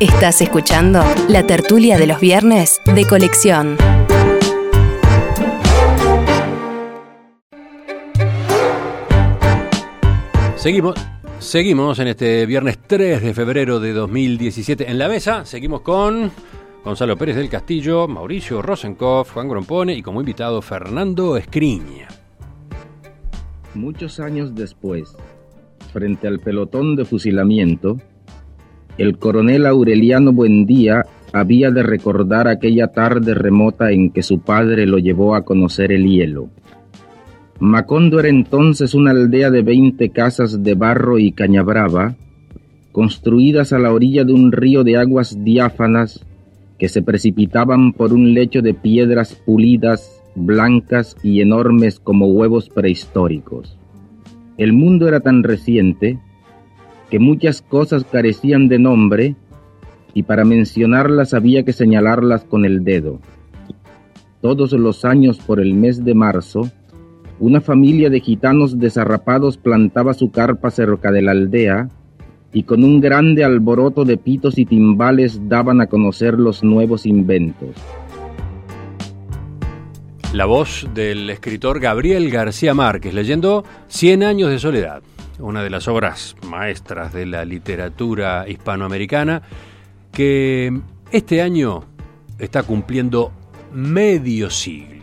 Estás escuchando la tertulia de los viernes de colección. Seguimos, seguimos en este viernes 3 de febrero de 2017 en la mesa. Seguimos con Gonzalo Pérez del Castillo, Mauricio Rosenkopf, Juan Grompone y como invitado Fernando Escriña. Muchos años después, frente al pelotón de fusilamiento, el coronel Aureliano Buendía había de recordar aquella tarde remota en que su padre lo llevó a conocer el hielo. Macondo era entonces una aldea de veinte casas de barro y cañabrava, construidas a la orilla de un río de aguas diáfanas que se precipitaban por un lecho de piedras pulidas, blancas y enormes como huevos prehistóricos. El mundo era tan reciente que muchas cosas carecían de nombre y para mencionarlas había que señalarlas con el dedo. Todos los años por el mes de marzo, una familia de gitanos desarrapados plantaba su carpa cerca de la aldea y con un grande alboroto de pitos y timbales daban a conocer los nuevos inventos. La voz del escritor Gabriel García Márquez leyendo Cien años de soledad una de las obras maestras de la literatura hispanoamericana, que este año está cumpliendo medio siglo.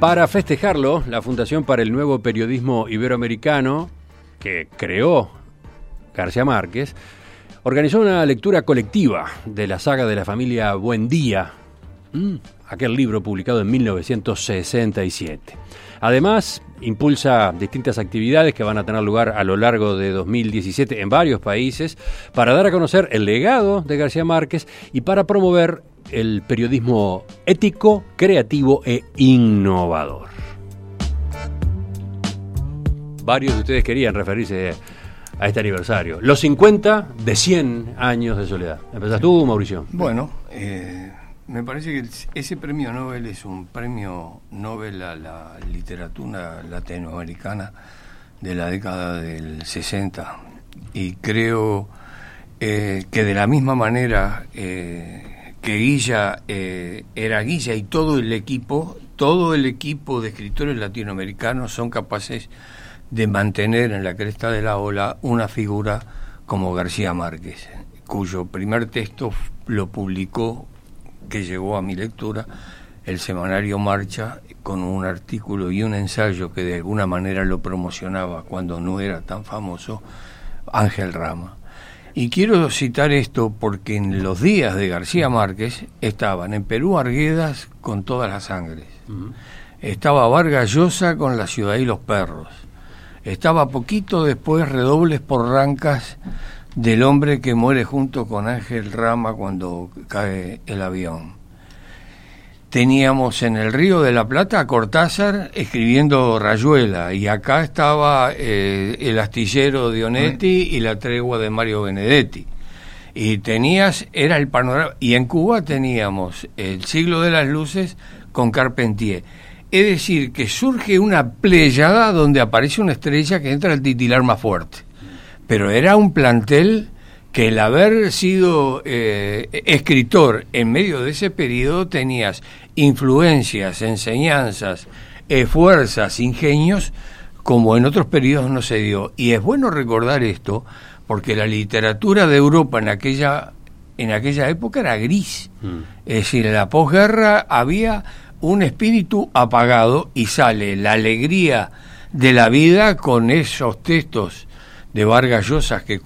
Para festejarlo, la Fundación para el Nuevo Periodismo Iberoamericano, que creó García Márquez, organizó una lectura colectiva de la saga de la familia Buendía, aquel libro publicado en 1967. Además, impulsa distintas actividades que van a tener lugar a lo largo de 2017 en varios países para dar a conocer el legado de García Márquez y para promover el periodismo ético, creativo e innovador. Varios de ustedes querían referirse a este aniversario. Los 50 de 100 años de soledad. ¿Empezás tú, Mauricio? Bueno, eh, me parece que ese premio Nobel es un premio Nobel a la literatura latinoamericana de la década del 60 y creo eh, que de la misma manera eh, que Guilla eh, era Guilla y todo el equipo, todo el equipo de escritores latinoamericanos son capaces de mantener en la cresta de la ola una figura como García Márquez, cuyo primer texto lo publicó que llegó a mi lectura el semanario Marcha con un artículo y un ensayo que de alguna manera lo promocionaba cuando no era tan famoso, Ángel Rama. Y quiero citar esto porque en los días de García Márquez estaban en Perú Arguedas con todas las sangres, estaba Vargas Llosa con La ciudad y los perros, estaba poquito después Redobles por Rancas del hombre que muere junto con Ángel Rama cuando cae el avión. Teníamos en el Río de la Plata a Cortázar escribiendo Rayuela y acá estaba eh, el astillero de Onetti y la tregua de Mario Benedetti. Y tenías, era el panorama, y en Cuba teníamos el siglo de las luces con Carpentier. Es decir, que surge una pleyada donde aparece una estrella que entra al titilar más fuerte pero era un plantel que el haber sido eh, escritor en medio de ese periodo tenías influencias, enseñanzas, fuerzas, ingenios, como en otros periodos no se dio. Y es bueno recordar esto, porque la literatura de Europa en aquella, en aquella época era gris. Mm. Es decir, en la posguerra había un espíritu apagado y sale la alegría de la vida con esos textos de Vargas Llosa, que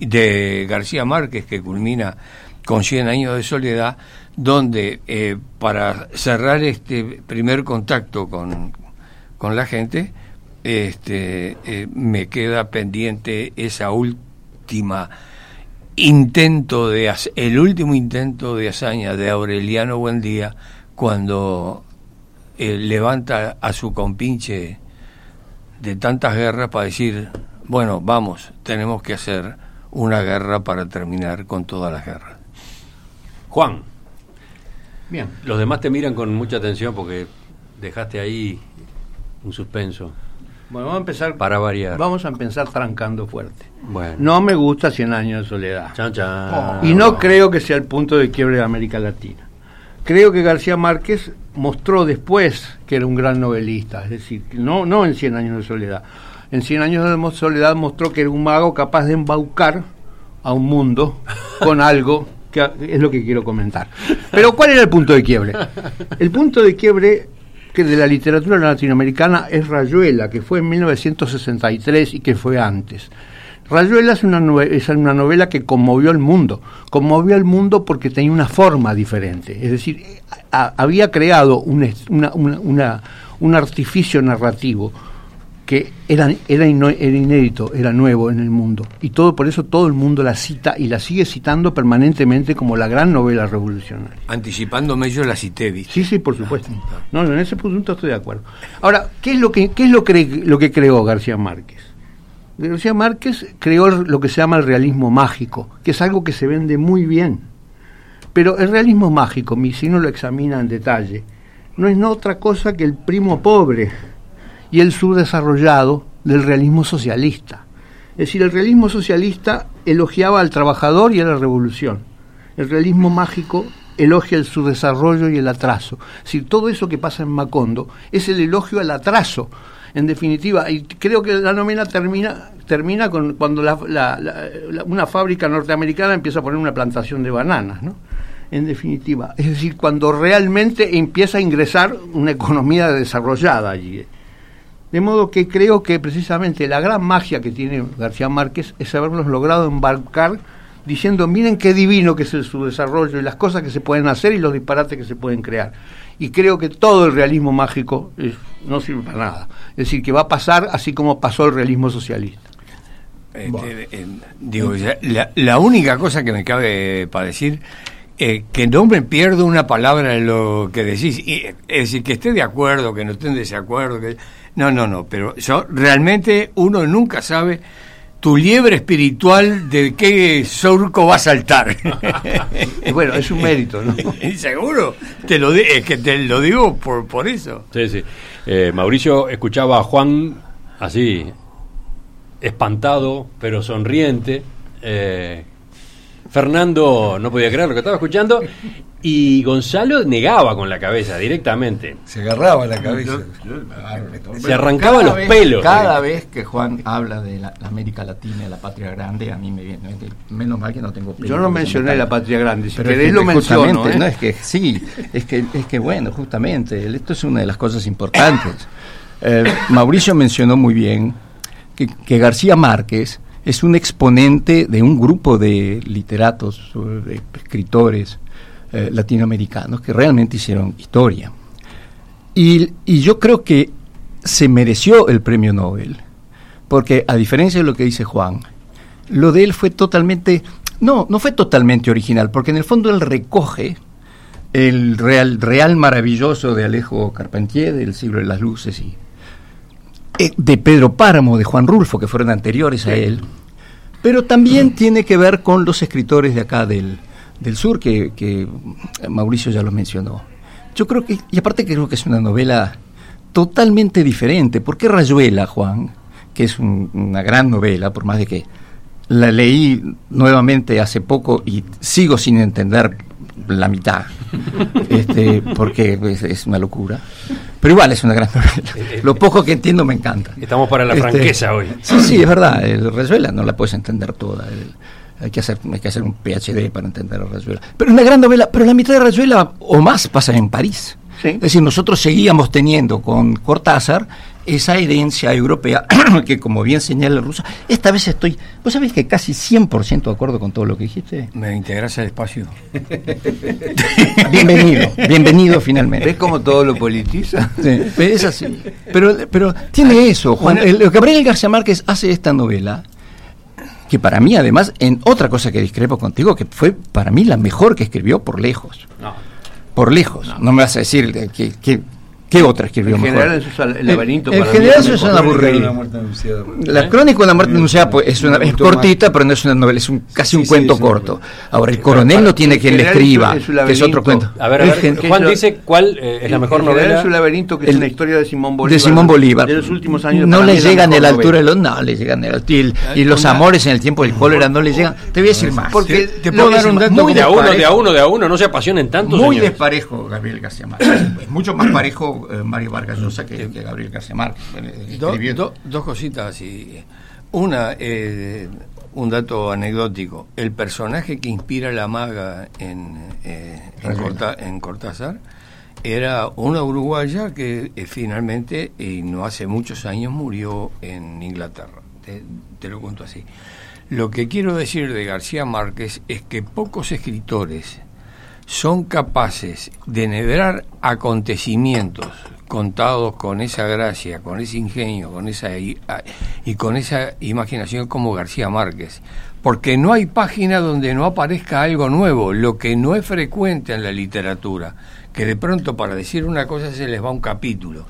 de García Márquez, que culmina con 100 años de soledad, donde eh, para cerrar este primer contacto con, con la gente, este, eh, me queda pendiente esa última intento de el último intento de hazaña de Aureliano Buendía cuando eh, levanta a su compinche de tantas guerras para decir bueno, vamos, tenemos que hacer una guerra para terminar con todas las guerras. Juan. Bien. Los demás te miran con mucha atención porque dejaste ahí un suspenso. Bueno, vamos a empezar. Para variar. Vamos a empezar trancando fuerte. Bueno. No me gusta Cien años de soledad. Chan, chan. Y no creo que sea el punto de quiebre de América Latina. Creo que García Márquez mostró después que era un gran novelista, es decir, no, no en Cien años de soledad. En Cien años de soledad mostró que era un mago capaz de embaucar a un mundo con algo que es lo que quiero comentar. Pero ¿cuál era el punto de quiebre? El punto de quiebre que de la literatura latinoamericana es Rayuela, que fue en 1963 y que fue antes. Rayuela es una, es una novela que conmovió al mundo. Conmovió al mundo porque tenía una forma diferente. Es decir, había creado un, un artificio narrativo que era, era, inédito, era nuevo en el mundo. Y todo por eso todo el mundo la cita y la sigue citando permanentemente como la gran novela revolucionaria. Anticipándome yo la cité, Sí, sí, por supuesto. No, en ese punto estoy de acuerdo. Ahora, ¿qué es lo que, qué es lo, que, lo que creó García Márquez? García Márquez creó lo que se llama el realismo mágico, que es algo que se vende muy bien. Pero el realismo mágico, si uno lo examina en detalle, no es otra cosa que el primo pobre y el subdesarrollado del realismo socialista. Es decir, el realismo socialista elogiaba al trabajador y a la revolución. El realismo mágico elogia el subdesarrollo y el atraso. Es decir, todo eso que pasa en Macondo es el elogio al atraso. En definitiva, y creo que la novela termina, termina con cuando una fábrica norteamericana empieza a poner una plantación de bananas, ¿no? En definitiva, es decir, cuando realmente empieza a ingresar una economía desarrollada allí. De modo que creo que precisamente la gran magia que tiene García Márquez es habernos logrado embarcar diciendo, miren qué divino que es el, su desarrollo y las cosas que se pueden hacer y los disparates que se pueden crear. Y creo que todo el realismo mágico no sirve para nada. Es decir, que va a pasar así como pasó el realismo socialista. Este, eh, digo, la, la, única cosa que me cabe para decir eh, que no me pierdo una palabra en lo que decís. Y, es decir, que esté de acuerdo, que no esté en desacuerdo. Que, no, no, no, pero yo realmente uno nunca sabe tu liebre espiritual de qué surco va a saltar. bueno, es un mérito, ¿no? Seguro, te lo es que te lo digo por, por eso. Sí, sí. Eh, Mauricio escuchaba a Juan así, espantado, pero sonriente. Eh, Fernando no podía creer lo que estaba escuchando y Gonzalo negaba con la cabeza directamente. Se agarraba la cabeza. Se arrancaba los pelos. Cada vez que Juan habla de la, América Latina, de la patria grande, a mí me viene. Menos mal que no tengo Yo no mencioné la patria grande, si pero querés lo menciono. ¿eh? No, es que sí, es que, es que bueno, justamente, esto es una de las cosas importantes. Eh, Mauricio mencionó muy bien que, que García Márquez es un exponente de un grupo de literatos, de escritores eh, latinoamericanos que realmente hicieron historia. Y, yo creo que se mereció el premio Nobel, porque a diferencia de lo que dice Juan, lo de él fue totalmente, no, no fue totalmente original, porque en el fondo él recoge el real, real maravilloso de Alejo Carpentier, del siglo de las luces, y eh, de Pedro Páramo, de Juan Rulfo, que fueron anteriores a él, pero también tiene que ver con los escritores de acá del, del sur, que, Mauricio ya lo mencionó. Yo creo que, y aparte creo que es una novela totalmente diferente. ¿Por qué Rayuela, Juan? Que es una gran novela, por más de que la leí nuevamente hace poco y sigo sin entender la mitad, este, porque es, una locura. Pero igual es una gran novela. Eh, eh, Lo poco que entiendo me encanta. Estamos para la este, franqueza hoy. Sí, sí, es verdad. El Rayuela no la puedes entender toda. Hay que hacer hay que hacer un PhD para entender a Rayuela. Pero una gran novela, pero la mitad de Rayuela o más pasa en París. Es decir, nosotros seguíamos teniendo con Cortázar esa herencia europea que, como bien señala Rusa, esta vez estoy, vos sabés que casi 100% de acuerdo con todo lo que dijiste. Me integras al espacio. bienvenido, bienvenido finalmente. ¿Ves cómo todo lo politiza? Sí, es así. Pero, pero tiene eso, Juan. El, Gabriel García Márquez hace esta novela que para mí además, en otra cosa que discrepo contigo, que fue para mí la mejor que escribió por lejos. Por lejos. No, me vas a decir que, ¿Qué otra escribió En mejor? general, eso es el laberinto. En para general, mí eso es una aburrida. La crónica de una muerte anunciada pues, es, una, es cortita, pero no es una novela, es un, casi Sí, un sí, cuento es corto. Ahora, el coronel no tiene quien le general, escriba, es que es otro cuento. A ver, a ver, Juan dice cuál eh, es la mejor En general novela. Es un laberinto que es El- una historia de Simón Bolívar. de Simón Bolívar. De los últimos años. No le la llegan a la altura de novela. los. No, le llegan a la y, el- y los amores en el tiempo del cólera no le llegan. Te voy a decir más. Porque Te- puedo dar un dato de a uno, de a uno, de a uno, no se apasionen tanto. Muy desparejo Gabriel García Márquez. Es mucho más parejo eh, Mario Vargas Llosa que, que Gabriel García Márquez. eh, Do- do- dos cositas así. Una, eh, un dato anecdótico. El personaje que inspira la maga en, eh, en, Corta- en Cortázar era una uruguaya que eh, finalmente, y no hace muchos años, murió en Inglaterra. Te, te lo cuento así. Lo que quiero decir de García Márquez es que pocos escritores son capaces de enhebrar acontecimientos contados con esa gracia, con ese ingenio, con esa y, con esa imaginación como García Márquez. Porque no hay página donde no aparezca algo nuevo, lo que no es frecuente en la literatura, que de pronto para decir una cosa se les va un capítulo.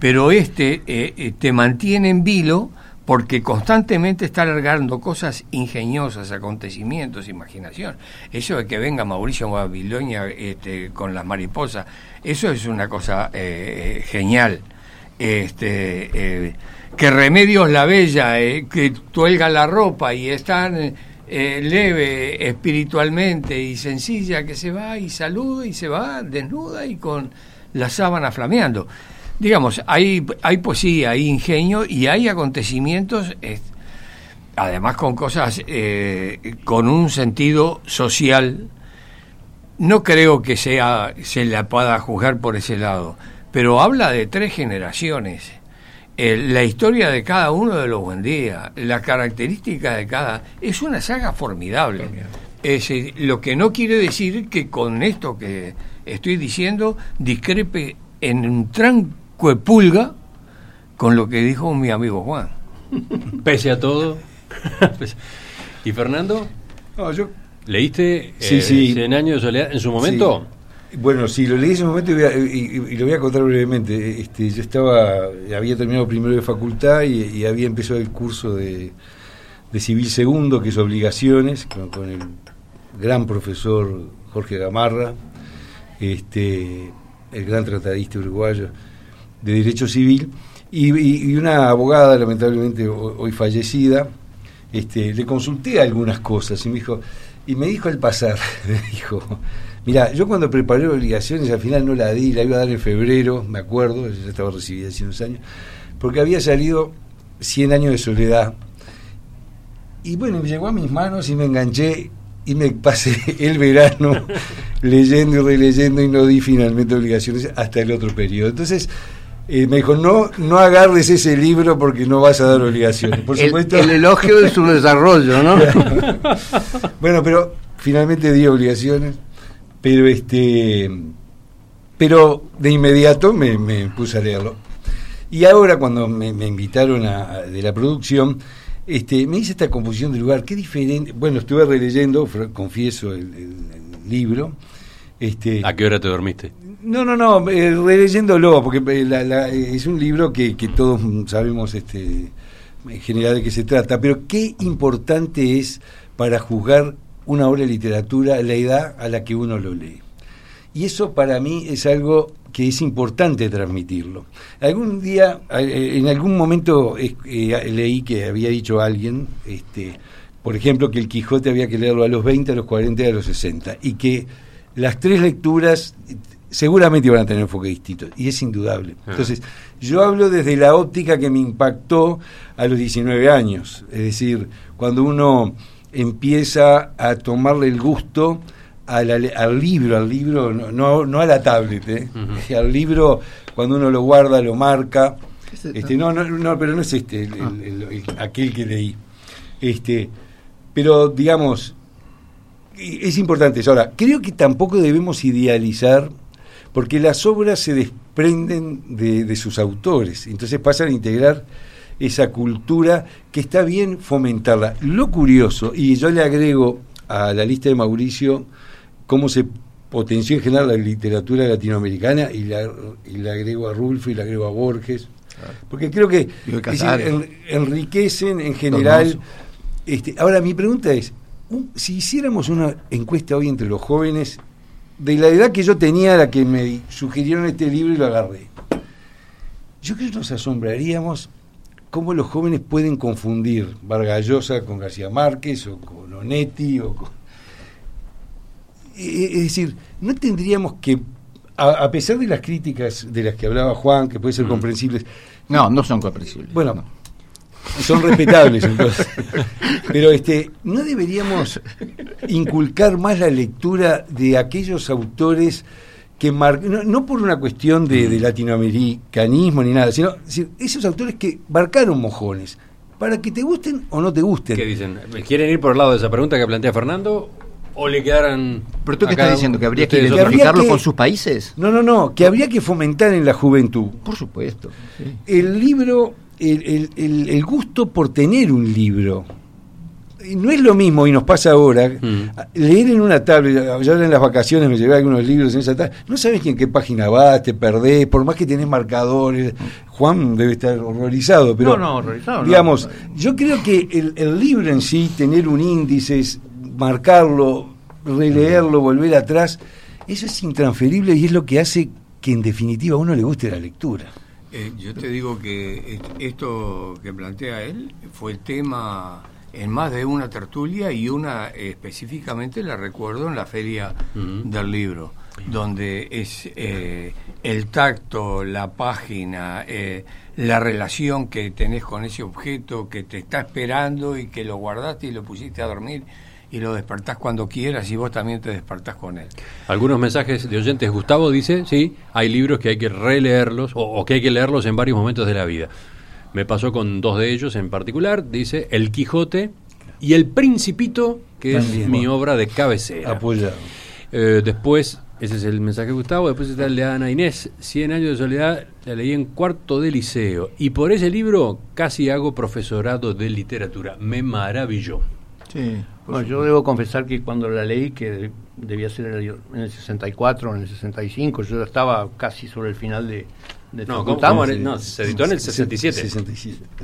Pero este eh, eh, te mantiene en vilo porque constantemente está alargando cosas ingeniosas, acontecimientos, imaginación. Eso de que venga Mauricio Babilonia este, con las mariposas, eso es una cosa eh, eh, genial. Este, eh, que Remedios la Bella, eh, que tuelga la ropa y es tan eh, leve espiritualmente y sencilla que se va y saluda y se va desnuda y con la sábana flameando digamos, hay, hay poesía, hay ingenio y hay acontecimientos, eh, además con cosas eh, con un sentido social. No creo que sea se la pueda juzgar por ese lado, pero habla de tres generaciones. Eh, la historia de cada uno de los Buendía, la característica de cada... Es una saga formidable. Es, eh, lo que no quiere decir que con esto que estoy diciendo discrepe en un tranco de pulga con lo que dijo mi amigo Juan. Pese a todo. ¿Y Fernando? No, yo, ¿Leíste Sí, eh, sí. Cien años de soledad en su momento? sí. Bueno, sí, lo leí en ese momento y, voy a- y- y lo voy a contar brevemente. Este, yo estaba, había terminado primero de facultad y, y había empezado el curso de, de Civil Segundo, que es Obligaciones, con, con el gran profesor Jorge Gamarra, este, el gran tratadista uruguayo de Derecho Civil, y, una abogada, lamentablemente ho- hoy fallecida, este, le consulté algunas cosas y me dijo, y me dijo al pasar, me dijo, mira, yo cuando preparé obligaciones al final no la di, la iba a dar en febrero, me acuerdo, ya estaba recibida hace unos años, porque había salido 100 años de soledad. Y bueno, me llegó a mis manos y me enganché y me pasé el verano leyendo y releyendo y no di finalmente obligaciones hasta el otro periodo. Entonces, eh, me dijo, no, no agarres ese libro porque no vas a dar obligaciones. Por El, supuesto. el elogio de su desarrollo, ¿no? bueno, pero finalmente di obligaciones, pero este pero de inmediato me, me puse a leerlo. Y ahora cuando me, me invitaron a, a- de la producción, este, me hice esta confusión de lugar, qué diferente, bueno, estuve releyendo, confieso, el, el- el libro, este, ¿A qué hora te dormiste? no, no, no, eh, releyéndolo, porque eh, la- la- eh, es un libro que, que todos sabemos este, en general de qué se trata, pero qué importante es para juzgar una obra de literatura la edad a la que uno lo lee. Y eso para mí es algo que es importante transmitirlo. Algún día, en algún momento eh, leí que había dicho alguien, este, por ejemplo, que el Quijote había que leerlo a los 20, a los 40 y a los 60, y que las tres lecturas seguramente iban a tener enfoque distinto, y es indudable. Ah. Entonces, yo hablo desde la óptica que me impactó a los 19 años, es decir, cuando uno empieza a tomarle el gusto al libro, al libro, no, no, no a la tablet, ¿eh? Al libro cuando uno lo guarda, lo marca. Este, no, no, no, pero no es este, el- el- el- el- aquel que leí. Este, pero digamos, es importante eso. Ahora, creo que tampoco debemos idealizar, porque las obras se desprenden de, de sus autores, entonces pasan a integrar esa cultura que está bien fomentarla. Lo curioso, y yo le agrego a la lista de Mauricio cómo se potenció en general la literatura latinoamericana y la, y la agrego a Rulfo y la agrego a Borges. Porque creo que enriquecen en general. Este, ahora, mi pregunta es: si hiciéramos una encuesta hoy entre los jóvenes, de la edad que yo tenía, la que me sugirieron este libro y lo agarré, yo creo que nos asombraríamos cómo los jóvenes pueden confundir Vargallosa con García Márquez o con Onetti o e, e, Es decir, no tendríamos que, a, pesar de las críticas de las que hablaba Juan, que pueden ser mm. comprensibles... No, no son comprensibles. Bueno, son respetables entonces. Pero este, ¿no deberíamos inculcar más la lectura de aquellos autores que no, por una cuestión de, latinoamericanismo ni nada, sino esos autores que marcaron mojones, para que te gusten o no te gusten. ¿Qué dicen? ¿Quieren ir por el lado de esa pregunta que plantea Fernando? ¿O le quedaran.? ¿Pero tú qué estás diciendo? ¿Que habría que identificarlo con sus países? No, no, no, que habría que fomentar en la juventud. Por supuesto. El libro, el, el gusto por tener un libro no es lo mismo, y nos pasa ahora, mm. leer en una tablet, yo en las vacaciones me llevé algunos libros en esa tablet, no sabes en qué página vas, te perdés, por más que tenés marcadores. Juan debe estar horrorizado, pero. No, no, horrorizado. Digamos, yo creo que el, el libro en sí, tener un índice, marcarlo, releerlo, volver atrás, eso es intransferible y es lo que hace que en definitiva a uno le guste la lectura. Eh, yo te digo que esto que plantea él fue el tema en más de una tertulia y una específicamente la recuerdo en la feria del libro, donde es eh, el tacto, la página, eh, la relación que tenés con ese objeto que te está esperando y que lo guardaste y lo pusiste a dormir y lo despertás cuando quieras y vos también te despertás con él. Algunos mensajes de oyentes. Gustavo dice, sí, hay libros que hay que releerlos o que hay que leerlos en varios momentos de la vida. Me pasó con dos de ellos en particular, dice El Quijote y El Principito, que es mi obra de cabecera. Apoyado. Eh, después, ese es el mensaje de Gustavo, después está el de Ana Inés, Cien años de soledad, la leí en cuarto de liceo. Y por ese libro casi hago profesorado de literatura. Me maravilló. Sí. Bueno, yo debo confesar que cuando la leí, que debía ser en el 64 o en el 65, yo estaba casi sobre el final de, no, ¿cómo, no, se editó en el 67.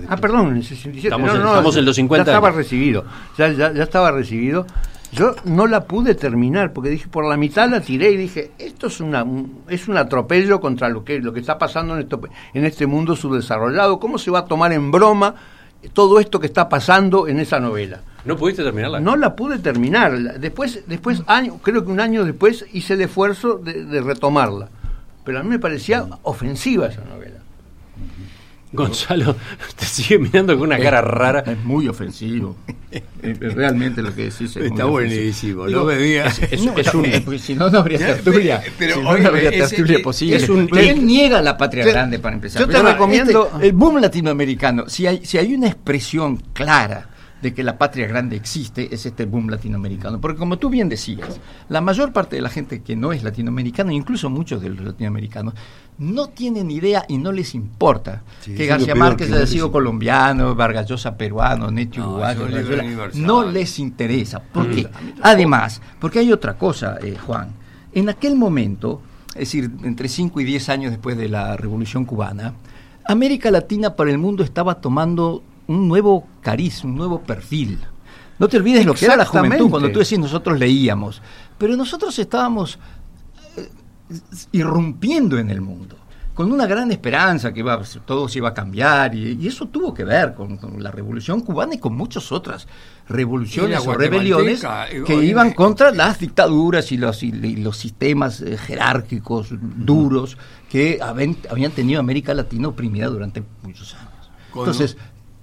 Ah, perdón, en el 67. Estamos, en, estamos en los 50. Ya estaba recibido. Ya, ya, estaba recibido. Yo no la pude terminar porque dije por la mitad la tiré y dije esto es una es un atropello contra lo que lo que está pasando en, esto, en este mundo subdesarrollado. ¿Cómo se va a tomar en broma todo esto que está pasando en esa novela? ¿No pudiste terminarla? No la pude terminar. Después, después año, creo que un año después hice el esfuerzo de retomarla pero a mí me parecía ofensiva esa novela. Gonzalo, te sigue mirando con una cara rara. Es muy ofensivo. Realmente lo que decís es Está buenísimo. no me digas. Es, un, porque si no, no habría tertulia. Pero, si no, no habría tertulia posible. Es un, ¿Quién niega la patria grande para empezar? Yo te recomiendo. Este, el boom latinoamericano, si hay, si hay una expresión clara de que la patria grande existe es este boom latinoamericano. Porque como tú bien decías, la mayor parte de la gente que no es latinoamericana, incluso muchos de los latinoamericanos, no tienen idea y no les importa que García Márquez haya sido colombiano, Vargas Llosa peruano, Neto uruguayo, no les interesa. ¿Por qué? Además, porque hay otra cosa, eh, Juan. En aquel momento, es decir, entre 5 y 10 años después de la Revolución Cubana, América Latina para el mundo estaba tomando un nuevo cariz, un nuevo perfil. No te olvides lo que era la juventud cuando tú decís nosotros leíamos, pero nosotros estábamos eh, irrumpiendo en el mundo con una gran esperanza que iba, todo se iba a cambiar y, eso tuvo que ver con, la revolución cubana y con muchas otras revoluciones o rebeliones eh, que iban contra las dictaduras y los, los sistemas eh, jerárquicos duros que habían, tenido América Latina oprimida durante muchos años. Entonces,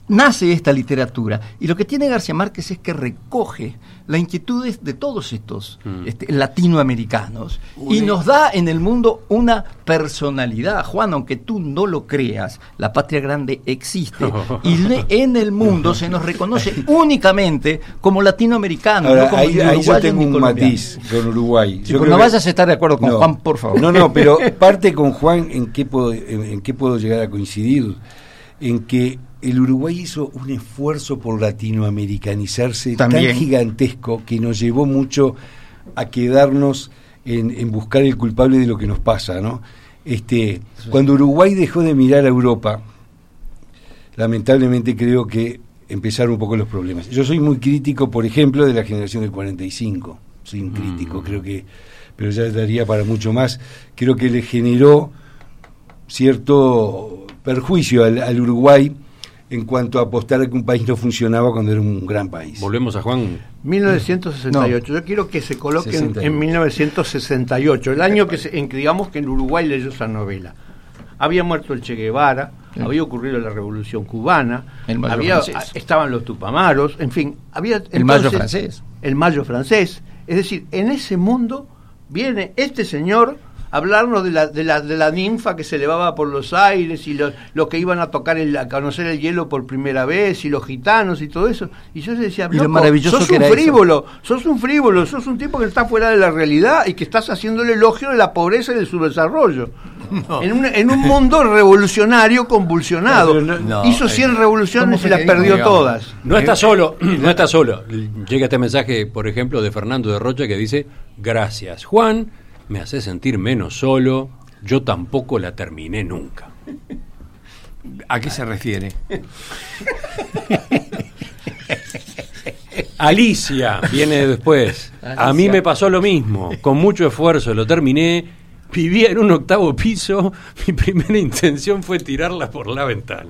nace esta literatura. Y lo que tiene García Márquez es que recoge las inquietudes de todos estos mm. este, latinoamericanos y nos da en el mundo una personalidad. Juan, aunque tú no lo creas, la patria grande existe y en el mundo se nos reconoce únicamente como latinoamericano. ahí, yo tengo un matiz con Uruguay. Pues no vayas a estar de acuerdo con Juan, por favor. No, no, pero parte con Juan en qué puedo, en qué puedo llegar a coincidir. En que el Uruguay hizo un esfuerzo por latinoamericanizarse tan gigantesco que nos llevó mucho a quedarnos en, buscar el culpable de lo que nos pasa, ¿no? Este, cuando Uruguay dejó de mirar a Europa, lamentablemente creo que empezaron un poco los problemas. Yo soy muy crítico, por ejemplo, de la generación del 45. Soy un crítico, mm. creo que, pero ya daría para mucho más. Creo que le generó cierto perjuicio al, Uruguay en cuanto a apostar a que un país no funcionaba cuando era un gran país. Volvemos a Juan. 1968. Yo quiero que se coloquen en 1968, el año que, en que digamos que en Uruguay leyó esa novela. Había muerto el Che Guevara, había ocurrido la Revolución Cubana, había, estaban los Tupamaros, en fin, había el Mayo francés. El Mayo francés. Es decir, en ese mundo viene este señor hablarnos de la, de la, de la ninfa que se elevaba por los aires y los, los que iban a tocar el, a conocer el hielo por primera vez y los gitanos y todo eso. Y yo decía, y lo maravilloso sos un frívolo, sos un frívolo, sos un tipo que está fuera de la realidad y que estás haciendo el elogio de la pobreza y del subdesarrollo. En, un, en un mundo revolucionario convulsionado. Hizo 100 revoluciones y las perdió todas. No está solo, no está solo. Llega este mensaje, por ejemplo, de Fernando de Rocha que dice, gracias Juan me hace sentir menos solo, yo tampoco la terminé nunca. ¿A qué se refiere? Alicia viene después. A mí me pasó lo mismo. Con mucho esfuerzo lo terminé. Vivía en un octavo piso. Mi primera intención fue tirarla por la ventana.